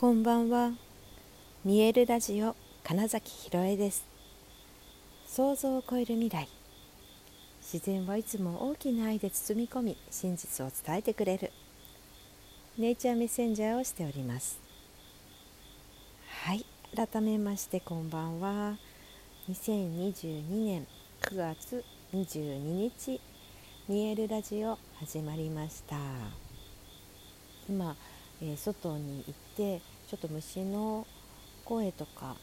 こんばんは。見えるラジオ金崎ひろえです。想像を超える未来。自然はいつも大きな愛で包み込み真実を伝えてくれる。ネイチャーメッセンジャーをしております。はい改めましてこんばんは。2022年9月22日見えるラジオ始まりました。今えー、外に行ってちょっと虫の声とか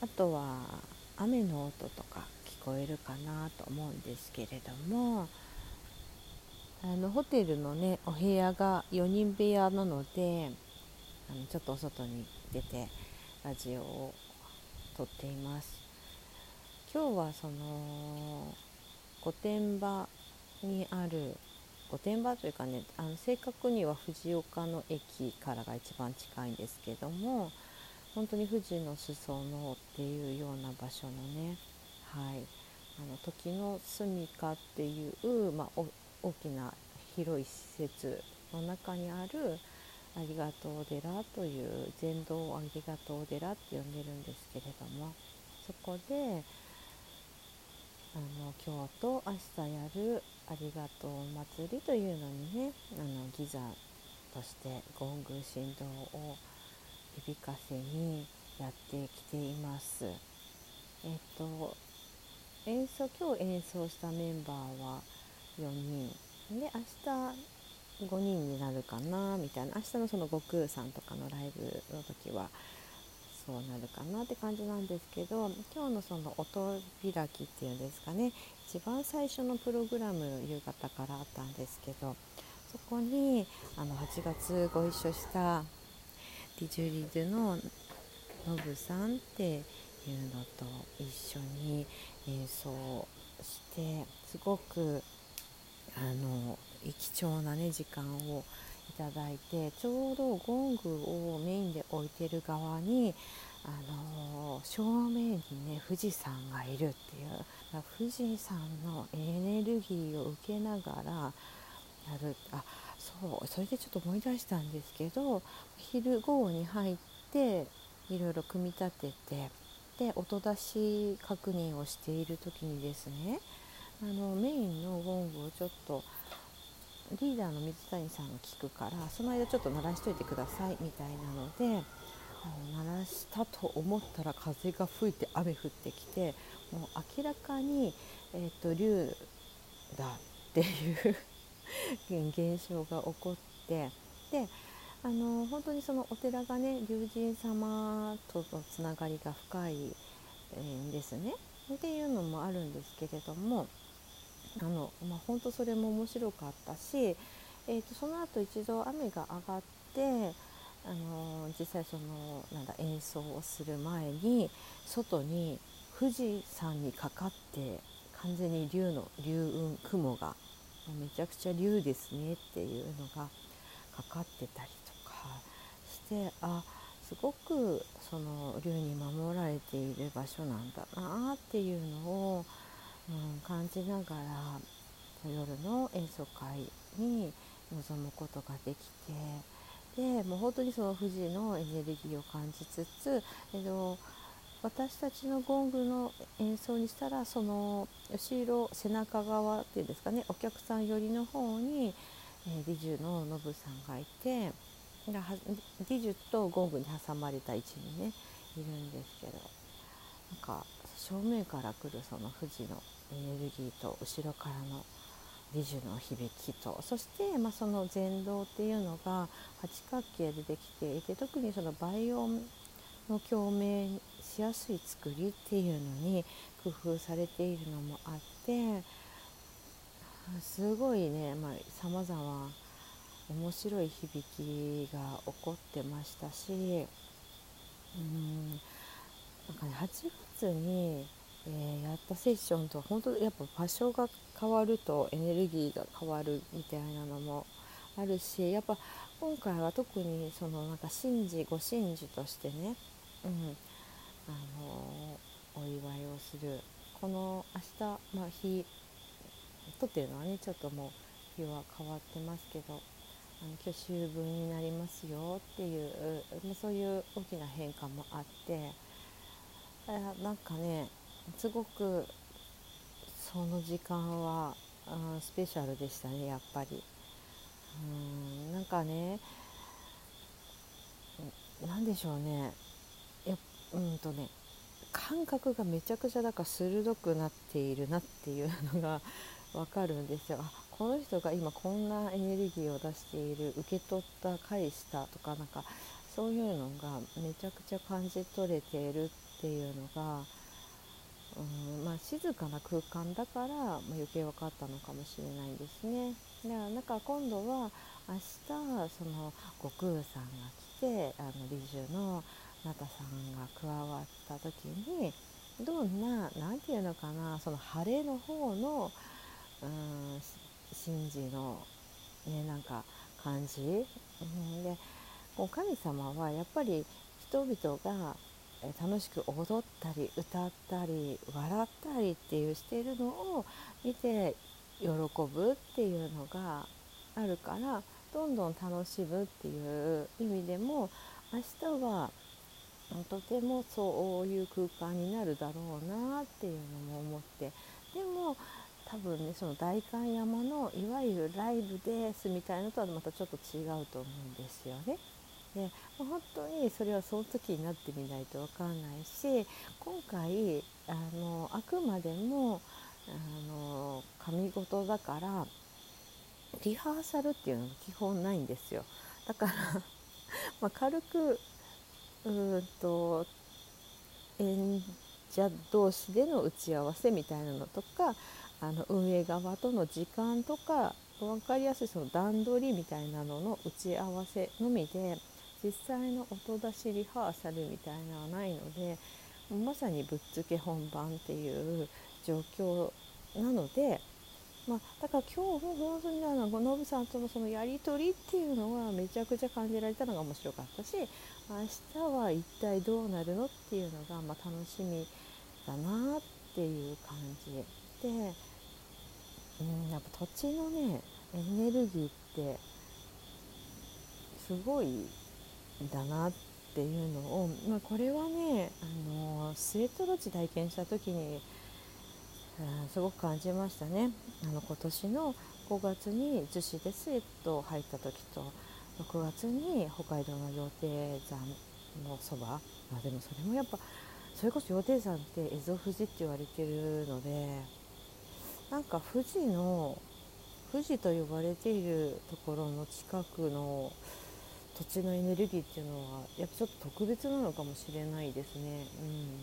あとは雨の音とか聞こえるかなと思うんですけれどもあのホテルのねお部屋が4人部屋なのであのちょっとお外に出てラジオを撮っています。今日はその御殿場にある御殿場というかねあの正確には藤岡の駅からが一番近いんですけども本当に富士の裾野っていうような場所のね、はい、あの時の住みかっていう、まあ、大きな広い施設の中にあるありがとう寺という禅道ありがとう寺って呼んでるんですけれどもそこであの今日と明日やるありがとう祭りというのにねあのギザとしてゴング振動を響かせにやってきています。えっと演奏今日演奏したメンバーは4人で明日5人になるかなみたいな明日のその悟空さんとかのライブの時はそうなるかなって感じなんですけど今日のその音開きっていうんですかね一番最初のプログラム夕方からあったんですけどそこにあの8月ご一緒したディジュリドゥのノブさんっていうのと一緒に演奏してすごくあの貴重なね時間をいただいてちょうどゴングをメインで置いてる側にあの正面にね富士山がいるっていう富士山のエネルギーを受けながらやるあそうそれでちょっと思い出したんですけど昼午後に入っていろいろ組み立ててで音出し確認をしている時にですねあのメインのゴングをちょっとリーダーの水谷さんが聞くからその間ちょっと鳴らしといてくださいみたいなのであの鳴らしたと思ったら風が吹いて雨降ってきてもう明らかに、えーと、竜だっていう 現象が起こってであの本当にそのお寺がね龍神様とのつながりが深いんですね。っていうのもあるんですけれどもあの、まあ、本当それも面白かったし、えーと、その後一度雨が上がってあの実際そのなんだ演奏をする前に外に富士山にかかって完全に竜の竜雲雲がめちゃくちゃ竜ですねっていうのがかかってたりとかしてあすごくその竜に守られている場所なんだなっていうのをうん、感じながら夜の演奏会に臨むことができてでもう本当にその富士のエネルギーを感じつつ、えっと、私たちのゴングの演奏にしたらその後ろ背中側っていうんですかねお客さん寄りの方に、えー、ディジュのノブさんがいてディジュとゴングに挟まれた位置にねいるんですけどなんか正面から来るその富士のエネルギーと後ろからのリジュの響きとそして、まあ、その禅道っていうのが八角形でできていて特にその倍音の共鳴しやすい作りっていうのに工夫されているのもあってすごいねさまざ、ま面白い響きが起こってましたしうんなんかね8にえー、やったセッションとは本当やっぱ場所が変わるとエネルギーが変わるみたいなのもあるしやっぱ今回は特にそのなんか神事ご神事としてね、うんあのー、お祝いをする。この明日、まあ、日撮ってるのはねちょっともう日は変わってますけどああの去就分になりますよっていう、まあ、そういう大きな変化もあってなんかねすごくその時間はあスペシャルでしたねやっぱり。うんなんかね何でしょうねやうんとね感覚がめちゃくちゃだから鋭くなっているなっていうのが 分かるんですよ。あこの人が今こんなエネルギーを出している受け取った返したとかなんかそういうのがめちゃくちゃ感じ取れているっていうのが、うんまあ、静かな空間だから、まあ、余計分かったのかもしれないんですね。だからなんか今度は明日その悟空さんが来てあの理事のナタさんが加わった時にどんな何て言うのかなその晴れの方のうん神事の、ね、なんか感じ、うん、で神様はやっぱり人々が楽しく踊ったり歌ったり笑ったりっていうしているのを見て喜ぶっていうのがあるからどんどん楽しむっていう意味でも明日はとてもそういう空間になるだろうなっていうのも思ってでも多分ねその代官山のいわゆるライブですみたいなのとはまたちょっと違うと思うんですよね。で本当にそれはその時になってみないと分かんないし今回あのあくまでもあの神事だからリハーサルっていうのが基本ないんですよ。だから ま軽くうんと演者同士での打ち合わせみたいなのとかあの運営側との時間とか分かりやすいその段取りみたいなのの打ち合わせのみで実際の音出しリハーサルみたいなのはないのでまさにぶっつけ本番っていう状況なので、まあ、だから今日も本当になんかノブさんとのそのやり取りっていうのはめちゃくちゃ感じられたのが面白かったし明日は一体どうなるのっていうのがまあ楽しみだなっていう感じで。うん、やっぱ土地のねエネルギーってすごいだなっていうのを、まあ、これはねあのスウェットロッジ体験した時にすごく感じましたね。あの今年の5月に逗子でスウェット入った時と6月に北海道の羊蹄山のそば、まあ、でもそれもやっぱそれこそ羊蹄山って蝦夷富士って言われてるのでなんか富士の富士と呼ばれているところの近くの土地のエネルギーっていうのはやっぱちょっと特別なのかもしれないですね。うん、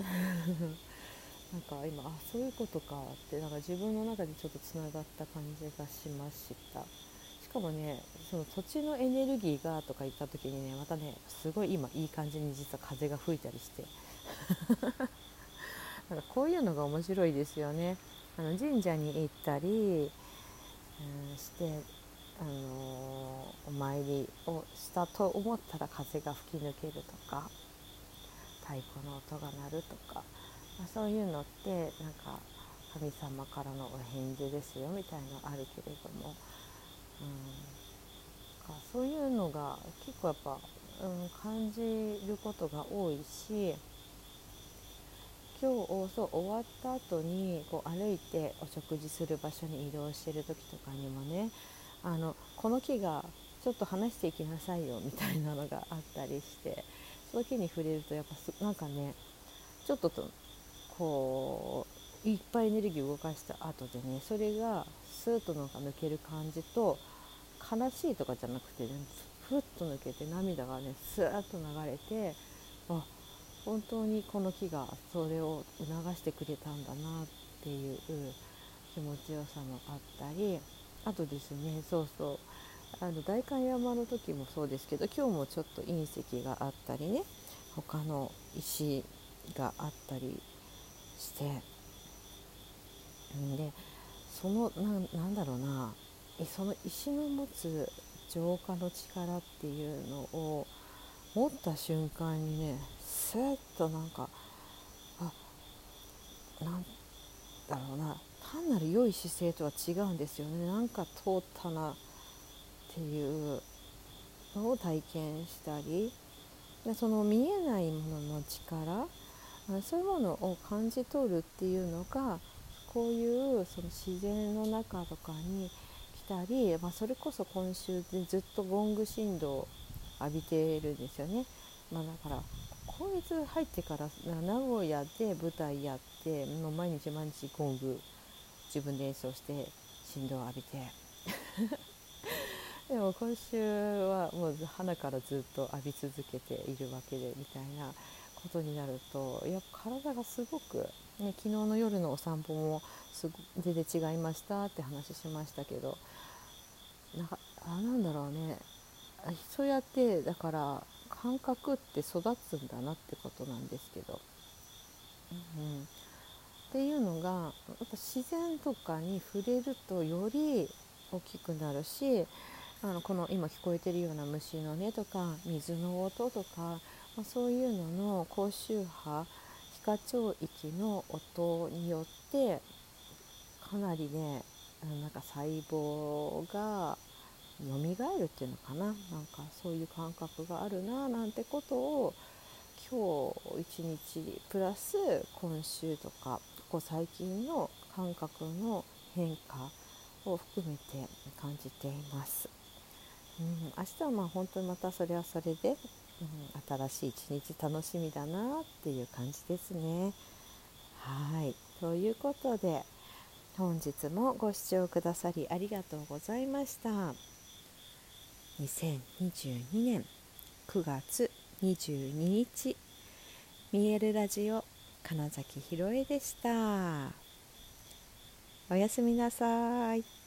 なんか今あそういうことかってなんか自分の中でちょっとつながった感じがしました。しかもねその土地のエネルギーがとか言った時にねまたねすごい今いい感じに実は風が吹いたりして なんかこういうのが面白いですよね。あの神社に行ったり、うん、してあのお参りをしたと思ったら風が吹き抜けるとか太鼓の音が鳴るとか、まあ、そういうのってなんか神様からのお返事ですよみたいなのあるけれども、うん、そういうのが結構やっぱ、うん、感じることが多いし今日そう終わった後にこう歩いてお食事する場所に移動してる時とかにもねあのこの木がちょっと話していきなさいよみたいなのがあったりしてその木に触れるとやっぱなんかねちょっととこういっぱいエネルギーを動かした後でねそれがスーッとなんか抜ける感じと悲しいとかじゃなくてねふっと抜けて涙がねスーッと流れてあ本当にこの木がそれを促してくれたんだなっていう気持ちよさもあったりあとですね。そうそう。あの代官山の時もそうですけど今日もちょっと隕石があったりね。他の石があったりして。でそのなんだろうな。その石の持つ浄化の力っていうのを持った瞬間にねスーッとなんかあなんだろうな。単なる良い姿勢とは違うんですよねなんか通ったなっていうのを体験したりその見えないものの力そういうものを感じ取るっていうのがこういうその自然の中とかに来たり、まあ、それこそ今週でずっとゴング振動を浴びてるんですよね。まあ、だから今月入ってから名古屋で舞台やってもう毎日毎日ゴング自分で演奏して振動を浴びて。でも今週はもう花からずっと浴び続けているわけでみたいなことになるとやっぱ体がすごく、ね、昨日の夜のお散歩もすご全然違いましたって話しましたけどなんかあなんだろうね。そうやってだから感覚って育つんだなってことなんですけど、っていうのがやっぱ自然とかに触れるとより大きくなるしあのこの今聞こえてるような虫の音とか水の音とか、まあ、そういうのの高周波皮下調域の音によってかなりねなんか細胞が蘇るっていうのかな。なんかそういう感覚があるななんてことを今日一日プラス今週とかこ最近の感覚の変化を含めて感じています。うん、明日はまあ本当にまたそれはそれで、うん、新しい一日楽しみだなっていう感じですね。はいということで本日もご視聴くださりありがとうございました。2022年9月22日見えるラジオ金崎ひろえでした。おやすみなさい。